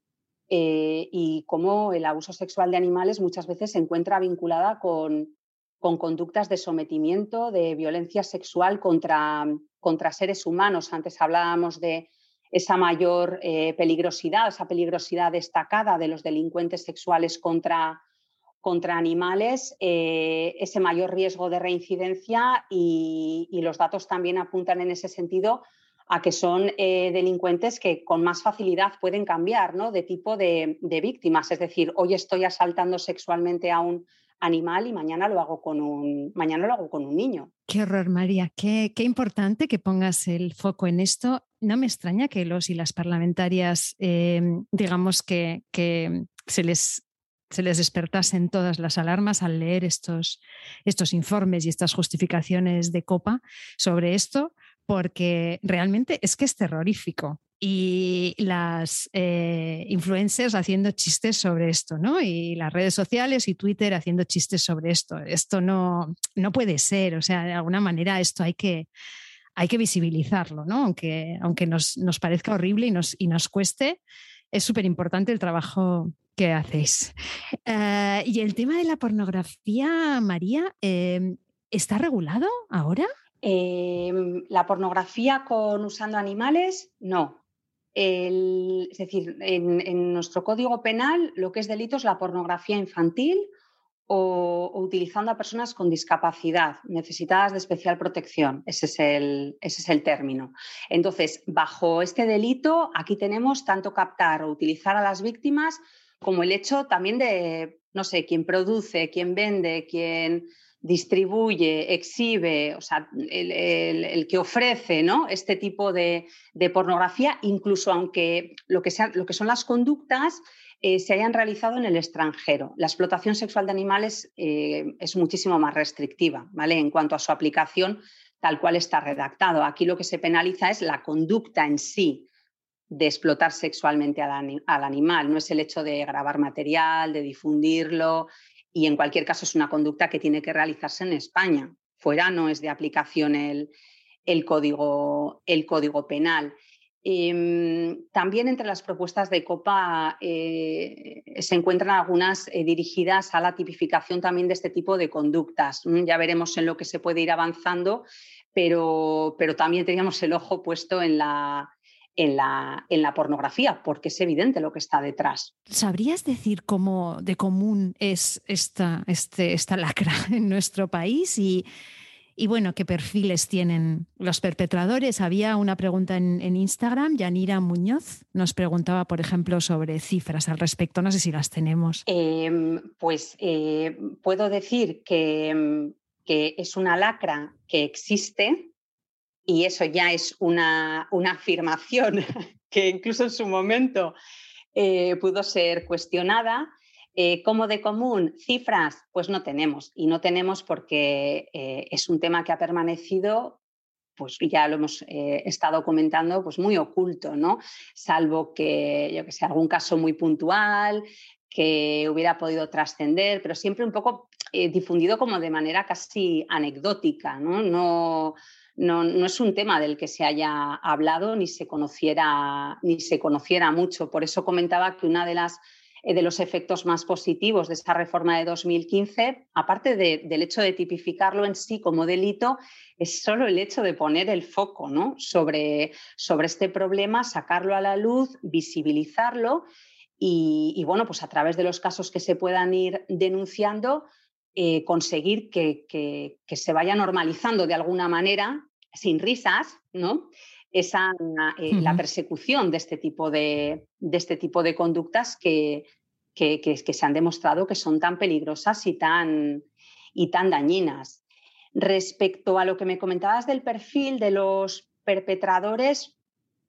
eh, y cómo el abuso sexual de animales muchas veces se encuentra vinculada con, con conductas de sometimiento, de violencia sexual contra, contra seres humanos. Antes hablábamos de esa mayor eh, peligrosidad, esa peligrosidad destacada de los delincuentes sexuales contra, contra animales, eh, ese mayor riesgo de reincidencia y, los datos también apuntan en ese sentido a que son eh, delincuentes que con más facilidad pueden cambiar ¿no? de tipo de, víctimas. Es decir, hoy estoy asaltando sexualmente a un animal y mañana lo hago con un, mañana lo hago con un niño. Qué horror, María. Qué, qué importante que pongas el foco en esto. No me extraña que los y las parlamentarias, eh, digamos que, que se les se les despertasen todas las alarmas al leer estos, estos informes y estas justificaciones de copa sobre esto, porque realmente es que es terrorífico y las eh, influencers haciendo chistes sobre esto, ¿no? Y las redes sociales y Twitter haciendo chistes sobre esto. Esto no, no puede ser, o sea, de alguna manera esto hay que, hay que visibilizarlo, ¿no? Aunque, aunque nos, nos parezca horrible y nos, y nos cueste, es súper importante el trabajo que hacéis. Eh, y el tema de la pornografía, María, em, ¿está regulado ahora? Em, la pornografía con usando animales, no es decir, en, nuestro código penal lo que es delito es la pornografía infantil o, utilizando a personas con discapacidad necesitadas de especial protección. Ese es, el, ese es el término. Entonces, bajo este delito, aquí tenemos tanto captar o utilizar a las víctimas como el hecho también de, no sé, quién produce, quién vende, quién distribuye, exhibe, o sea, el, que ofrece ¿no? este tipo de, pornografía, incluso aunque lo que, lo que son las conductas eh, se hayan realizado en el extranjero. La explotación sexual de animales eh, es muchísimo más restrictiva, ¿vale? En cuanto a su aplicación, tal cual está redactado. Aquí lo que se penaliza es la conducta en sí de explotar sexualmente al, al animal, no es el hecho de grabar material, de difundirlo, y en cualquier caso es una conducta que tiene que realizarse en España. Fuera no es de aplicación el, código, el código, penal. Em, también entre las propuestas de COPA eh, se encuentran algunas eh, dirigidas a la tipificación también de este tipo de conductas. Ya veremos en lo que se puede ir avanzando, pero, pero también teníamos el ojo puesto en la, en la, en la, pornografía, porque es evidente lo que está detrás. ¿Sabrías decir cómo de común es esta, este, esta lacra en nuestro país y, y, bueno, qué perfiles tienen los perpetradores? Había una pregunta en, Instagram, Yanira Muñoz nos preguntaba, por ejemplo, sobre cifras al respecto, no sé si las tenemos. Em, pues eh, puedo decir que, que es una lacra que existe, y eso ya es una, afirmación que incluso en su momento eh, pudo ser cuestionada. Eh, como de común, cifras, pues no tenemos. Y no tenemos porque eh, es un tema que ha permanecido, pues ya lo hemos estado comentando, pues muy oculto, ¿no? Salvo que, yo que sé, algún caso muy puntual que hubiera podido trascender, pero siempre un poco difundido como de manera casi anecdótica, ¿no? no no, es un tema del que se haya hablado ni se conociera, ni se conociera mucho. Por eso comentaba que una de las eh, de los efectos más positivos de esa reforma de 2015, aparte del hecho de tipificarlo en sí como delito, es solo el hecho de poner el foco ¿no? sobre, sobre este problema, sacarlo a la luz, visibilizarlo y, bueno, pues a través de los casos que se puedan ir denunciando, eh, conseguir que, se vaya normalizando de alguna manera, sin risas, ¿no? Esa, eh, la persecución de este tipo de, de este tipo de conductas que, que, se han demostrado que son tan peligrosas y tan, y tan dañinas. Respecto a lo que me comentabas del perfil de los perpetradores,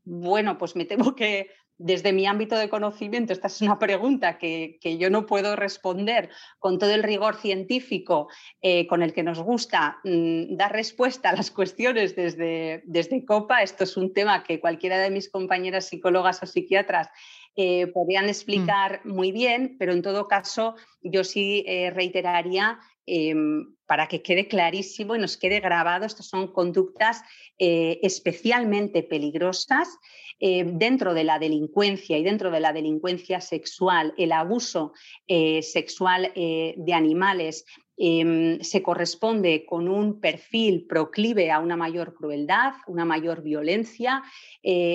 bueno, pues me temo que desde mi ámbito de conocimiento, esta es una pregunta que, yo no puedo responder con todo el rigor científico eh, con el que nos gusta mm, dar respuesta a las cuestiones desde, desde COPA. Esto es un tema que cualquiera de mis compañeras psicólogas o psiquiatras eh, podrían mm. explicar muy bien, pero en todo caso yo sí eh, reiteraría em, para que quede clarísimo y nos quede grabado, estas son conductas especialmente peligrosas eh, dentro de la delincuencia y dentro de la delincuencia sexual, el abuso eh, sexual eh, de animales em, se corresponde con un perfil proclive a una mayor crueldad, una mayor violencia,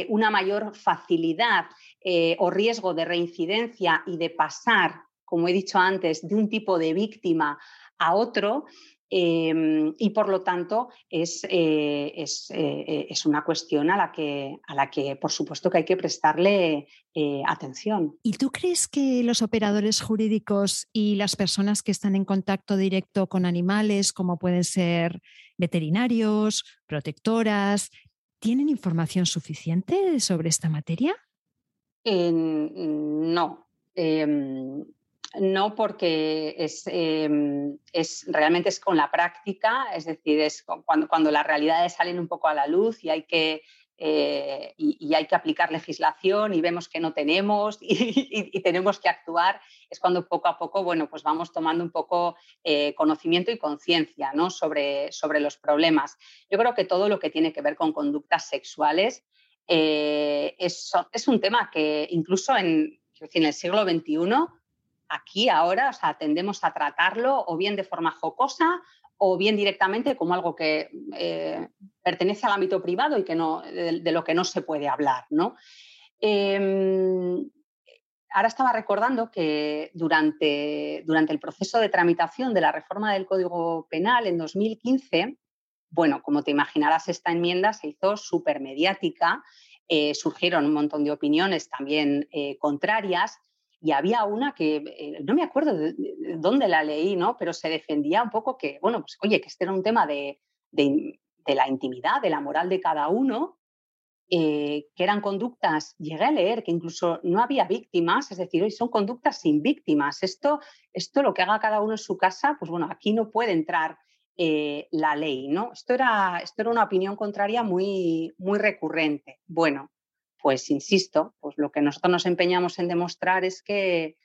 una mayor facilidad o riesgo de reincidencia y de pasar, como he dicho antes, de un tipo de víctima a otro. Em, y por lo tanto es, eh, eh, es, una cuestión a la, que, a la que por supuesto que hay que prestarle eh, atención. ¿Y tú crees que los operadores jurídicos y las personas que están en contacto directo con animales, como pueden ser veterinarios, protectoras, tienen información suficiente sobre esta materia? no. Em, no porque em, es, realmente es con la práctica, es decir, es cuando, cuando las realidades salen un poco a la luz y hay que, eh, y, hay que aplicar legislación y vemos que no tenemos y, tenemos que actuar, es cuando poco a poco bueno, pues vamos tomando un poco eh, conocimiento y conciencia ¿no? sobre, sobre los problemas. Yo creo que todo lo que tiene que ver con conductas sexuales eh, es, es, un tema que incluso en, en el siglo XXI aquí ahora tendemos a tratarlo o bien de forma jocosa o bien directamente como algo que eh, pertenece al ámbito privado y que no, de, lo que no se puede hablar. ¿no? Em, ahora estaba recordando que durante, durante el proceso de tramitación de la reforma del Código Penal en 2015, bueno, como te imaginarás, esta enmienda se hizo súper mediática, eh, surgieron un montón de opiniones también eh, contrarias y había una que, eh, no me acuerdo de, dónde la leí, ¿no? Pero se defendía un poco que, bueno, pues oye, que este era un tema de, la intimidad, de la moral de cada uno, eh, que eran conductas, llegué a leer que incluso no había víctimas, es decir, hoy son conductas sin víctimas. Esto, esto lo que haga cada uno en su casa, pues bueno, aquí no puede entrar eh, la ley, ¿no? Esto era, esto era una opinión contraria muy, muy recurrente. Bueno, pues insisto, pues lo que nosotros nos empeñamos en demostrar es que,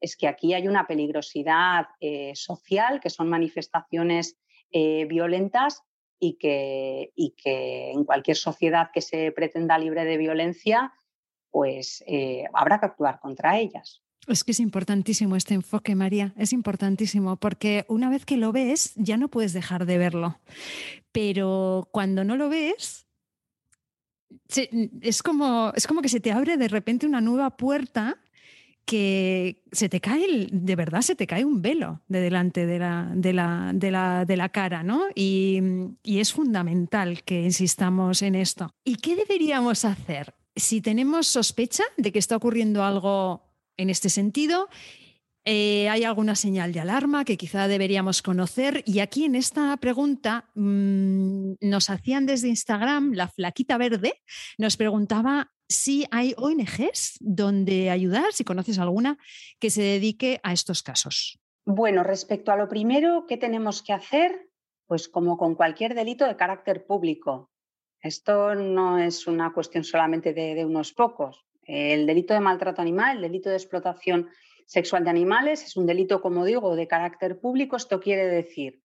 es que aquí hay una peligrosidad eh, social, que son manifestaciones eh, violentas y que, y que, en cualquier sociedad que se pretenda libre de violencia, pues eh, habrá que actuar contra ellas. Es que es importantísimo este enfoque, María, es importantísimo, porque una vez que lo ves, ya no puedes dejar de verlo. Pero cuando no lo ves, es, como, es como que se te abre de repente una nueva puerta que se te cae, de verdad se te cae un velo de delante de la, de la, de la, de la cara, ¿no? Y, y, es fundamental que insistamos en esto. ¿Y qué deberíamos hacer si tenemos sospecha de que está ocurriendo algo en este sentido eh, ¿Hay alguna señal de alarma que quizá deberíamos conocer? Y aquí en esta pregunta mm, nos hacían desde Instagram, la flaquita verde, nos preguntaba si hay ONGs donde ayudar, si conoces alguna, que se dedique a estos casos. Bueno, respecto a lo primero, ¿qué tenemos que hacer? Pues como con cualquier delito de carácter público. Esto no es una cuestión solamente de unos pocos. El delito de maltrato animal, el delito de explotación sexual de animales es un delito, como digo, de carácter público. Esto quiere decir,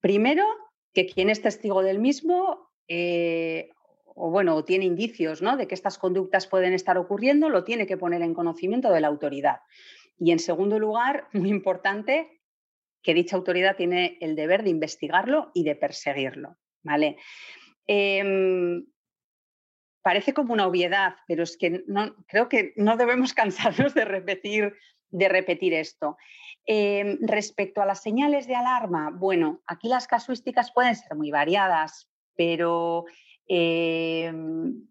primero, que quien es testigo del mismo eh, o bueno, tiene indicios ¿no? de que estas conductas pueden estar ocurriendo, lo tiene que poner en conocimiento de la autoridad. Y en segundo lugar, muy importante, que dicha autoridad tiene el deber de investigarlo y de perseguirlo. ¿vale? Em, parece como una obviedad, pero es que no, creo que no debemos cansarnos de repetir de repetir esto. Em, respecto a las señales de alarma, bueno, aquí las casuísticas pueden ser muy variadas, pero em,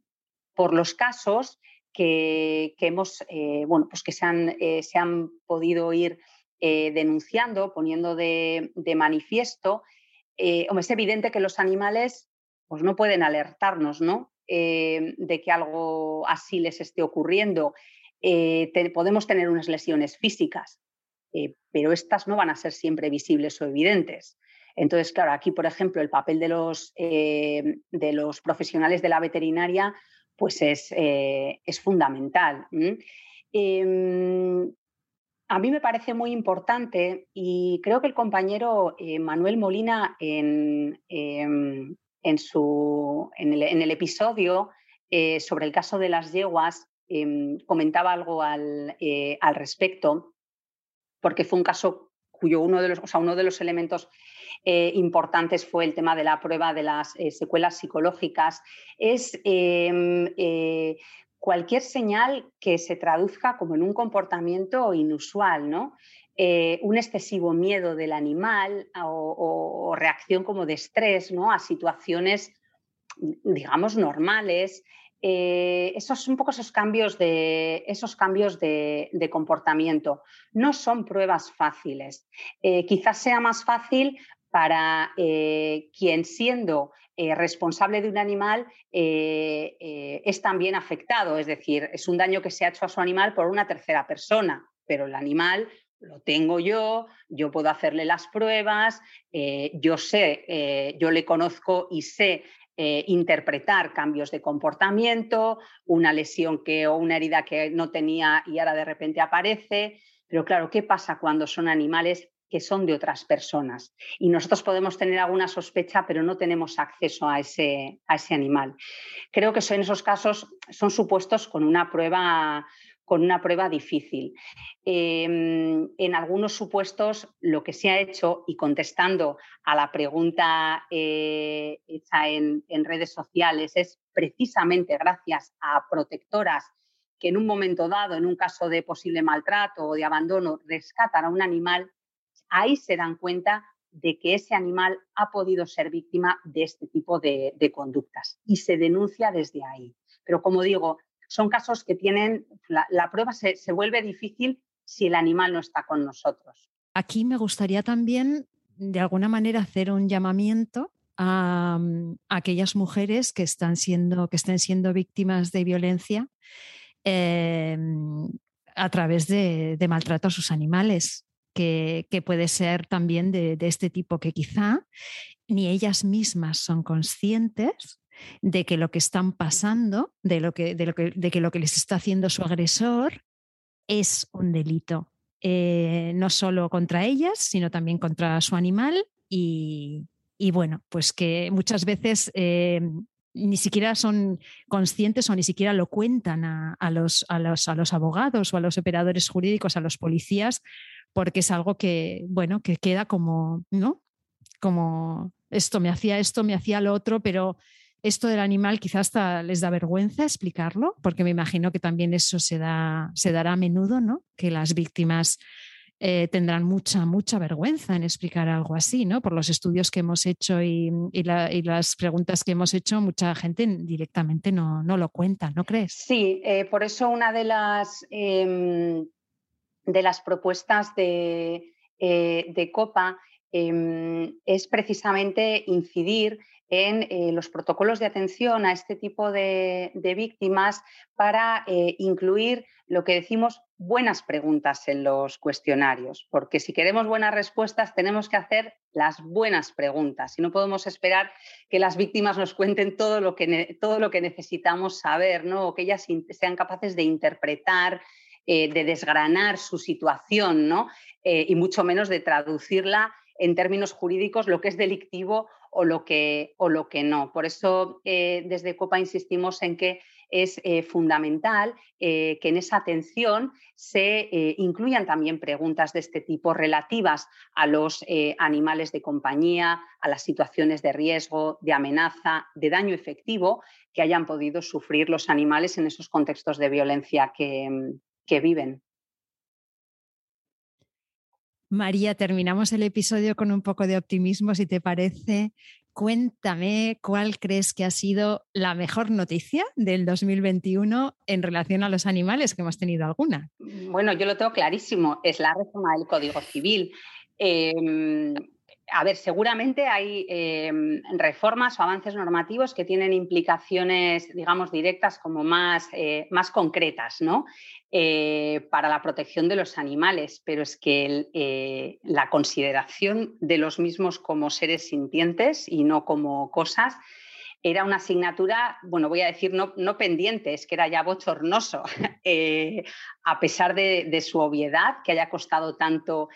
por los casos que, hemos, eh, bueno, pues que se han, eh, se han podido ir eh, denunciando, poniendo de, manifiesto, es evidente que los animales pues no pueden alertarnos, ¿no? de que algo así les esté ocurriendo, podemos tener unas lesiones físicas, pero estas no van a ser siempre visibles o evidentes. Entonces, claro, aquí, por ejemplo, el papel de los, de los profesionales de la veterinaria pues es, es fundamental. Em, a mí me parece muy importante y creo que el compañero eh, Manuel Molina em, en, su, en, el, episodio eh, sobre el caso de las yeguas em, comentaba algo al, eh, al, respecto, porque fue un caso cuyo uno de los, o sea, uno de los elementos importantes fue el tema de la prueba de las secuelas psicológicas. Es cualquier señal que se traduzca como en un comportamiento inusual, ¿no? Eh, un excesivo miedo del animal o, reacción como de estrés ¿no? a situaciones, digamos, normales. Eh, esos un poco esos cambios, de, esos cambios de, comportamiento. No son pruebas fáciles. Eh, quizás sea más fácil para quien siendo eh, responsable de un animal eh, eh, es también afectado, es decir, es un daño que se ha hecho a su animal por una tercera persona, pero el animal lo tengo yo, yo puedo hacerle las pruebas, yo sé, yo le conozco y sé interpretar cambios de comportamiento, una lesión que o una herida que no tenía y ahora de repente aparece. Pero claro, ¿qué pasa cuando son animales que son de otras personas. Y nosotros podemos tener alguna sospecha, pero no tenemos acceso a ese, a ese animal. Creo que en esos casos son supuestos con una prueba con una prueba difícil. Em, en algunos supuestos, lo que se ha hecho, y contestando a la pregunta eh, hecha en, en redes sociales, es precisamente gracias a protectoras que en un momento dado, en un caso de posible maltrato o de abandono, rescatan a un animal ahí se dan cuenta de que ese animal ha podido ser víctima de este tipo de, conductas y se denuncia desde ahí. Pero como digo, son casos que tienen, la, prueba se, vuelve difícil si el animal no está con nosotros. Aquí me gustaría también, de alguna manera, hacer un llamamiento a, aquellas mujeres que, están siendo, que estén siendo víctimas de violencia em, a través de, de maltrato a sus animales que, puede ser también de, este tipo, que quizá ni ellas mismas son conscientes de que lo que están pasando, de, lo que, de, lo que, de que lo que les está haciendo su agresor es un delito, eh, no solo contra ellas, sino también contra su animal y, bueno, pues que muchas veces eh, ni siquiera son conscientes o ni siquiera lo cuentan a, los, a, los, a los abogados o a los operadores jurídicos, a los policías, porque es algo que, bueno, que queda como, ¿no? Como esto me hacía esto, me hacía lo otro, pero esto del animal quizás hasta les da vergüenza explicarlo, porque me imagino que también eso se, da, se dará a menudo, ¿no? Que las víctimas eh, tendrán mucha, mucha vergüenza en explicar algo así, ¿no? Por los estudios que hemos hecho y, las preguntas que hemos hecho, mucha gente directamente no, no lo cuenta, ¿no crees? Sí, eh, por eso una de las em, de las propuestas de, eh, COPA em, es precisamente incidir en eh, los protocolos de atención a este tipo de, víctimas para eh, incluir lo que decimos buenas preguntas en los cuestionarios, porque si queremos buenas respuestas tenemos que hacer las buenas preguntas y no podemos esperar que las víctimas nos cuenten todo lo que, todo lo que necesitamos saber, ¿no? o que ellas sean capaces de interpretar eh, de desgranar su situación, ¿no? Y mucho menos de traducirla en términos jurídicos lo que es delictivo o lo que, o lo que no. Por eso eh, desde COPA insistimos en que es fundamental que en esa atención se incluyan también preguntas de este tipo relativas a los animales de compañía, a las situaciones de riesgo, de amenaza, de daño efectivo que hayan podido sufrir los animales en esos contextos de violencia que, que viven. María, terminamos el episodio con un poco de optimismo, si te parece. Cuéntame cuál crees que ha sido la mejor noticia del 2021 en relación a los animales, que hemos tenido alguna. Bueno, yo lo tengo clarísimo, es la reforma del Código Civil. Em, a ver, seguramente hay em, reformas o avances normativos que tienen implicaciones, digamos, directas como más, eh, más concretas, ¿no? Eh, para la protección de los animales, pero es que eh, la consideración de los mismos como seres sintientes y no como cosas era una asignatura, bueno, voy a decir no, no pendiente, es que era ya bochornoso, a pesar de, de, su obviedad, que haya costado tanto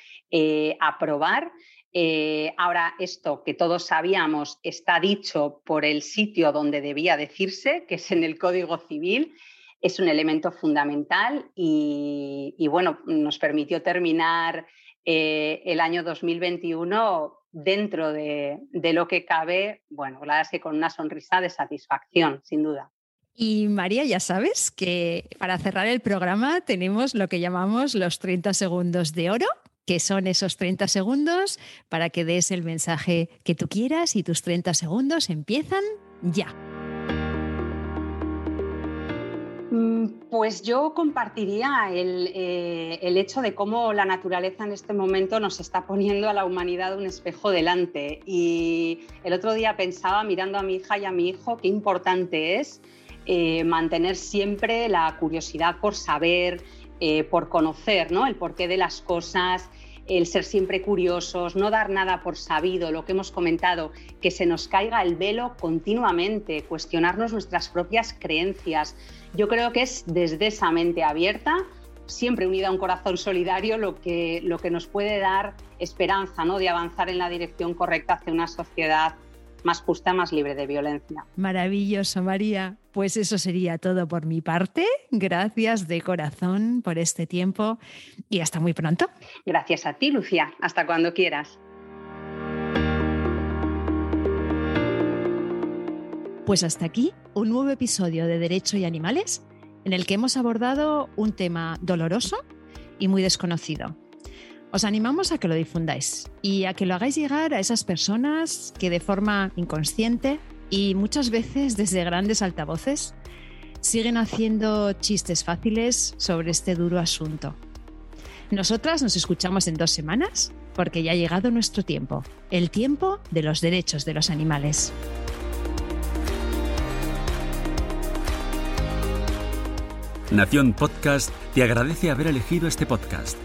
aprobar. Eh, ahora, esto que todos sabíamos está dicho por el sitio donde debía decirse, que es en el Código Civil, es un elemento fundamental y, bueno, nos permitió terminar eh, el año 2021 dentro de, lo que cabe, bueno, la verdad es que con una sonrisa de satisfacción, sin duda. Y María, ya sabes que para cerrar el programa tenemos lo que llamamos los 30 segundos de oro que son esos 30 segundos para que des el mensaje que tú quieras y tus 30 segundos empiezan ya. Mm, pues yo compartiría eh, el, hecho de cómo la naturaleza en este momento nos está poniendo a la humanidad un espejo delante. Y el otro día pensaba, mirando a mi hija y a mi hijo, qué importante es eh, mantener siempre la curiosidad por saber, eh, por conocer ¿no? el porqué de las cosas, el ser siempre curiosos, no dar nada por sabido, lo que hemos comentado, que se nos caiga el velo continuamente, cuestionarnos nuestras propias creencias. Yo creo que es desde esa mente abierta, siempre unida a un corazón solidario, lo que, lo que nos puede dar esperanza ¿no? de avanzar en la dirección correcta hacia una sociedad más justa, más libre de violencia. Maravilloso, María. Pues eso sería todo por mi parte. Gracias de corazón por este tiempo y hasta muy pronto. Gracias a ti, Lucía. Hasta cuando quieras. Pues hasta aquí un nuevo episodio de Derecho y Animales en el que hemos abordado un tema doloroso y muy desconocido os animamos a que lo difundáis y a que lo hagáis llegar a esas personas que de forma inconsciente y muchas veces desde grandes altavoces siguen haciendo chistes fáciles sobre este duro asunto. Nosotras nos escuchamos en dos semanas porque ya ha llegado nuestro tiempo, el tiempo de los derechos de los animales. Nación Podcast te agradece haber elegido este podcast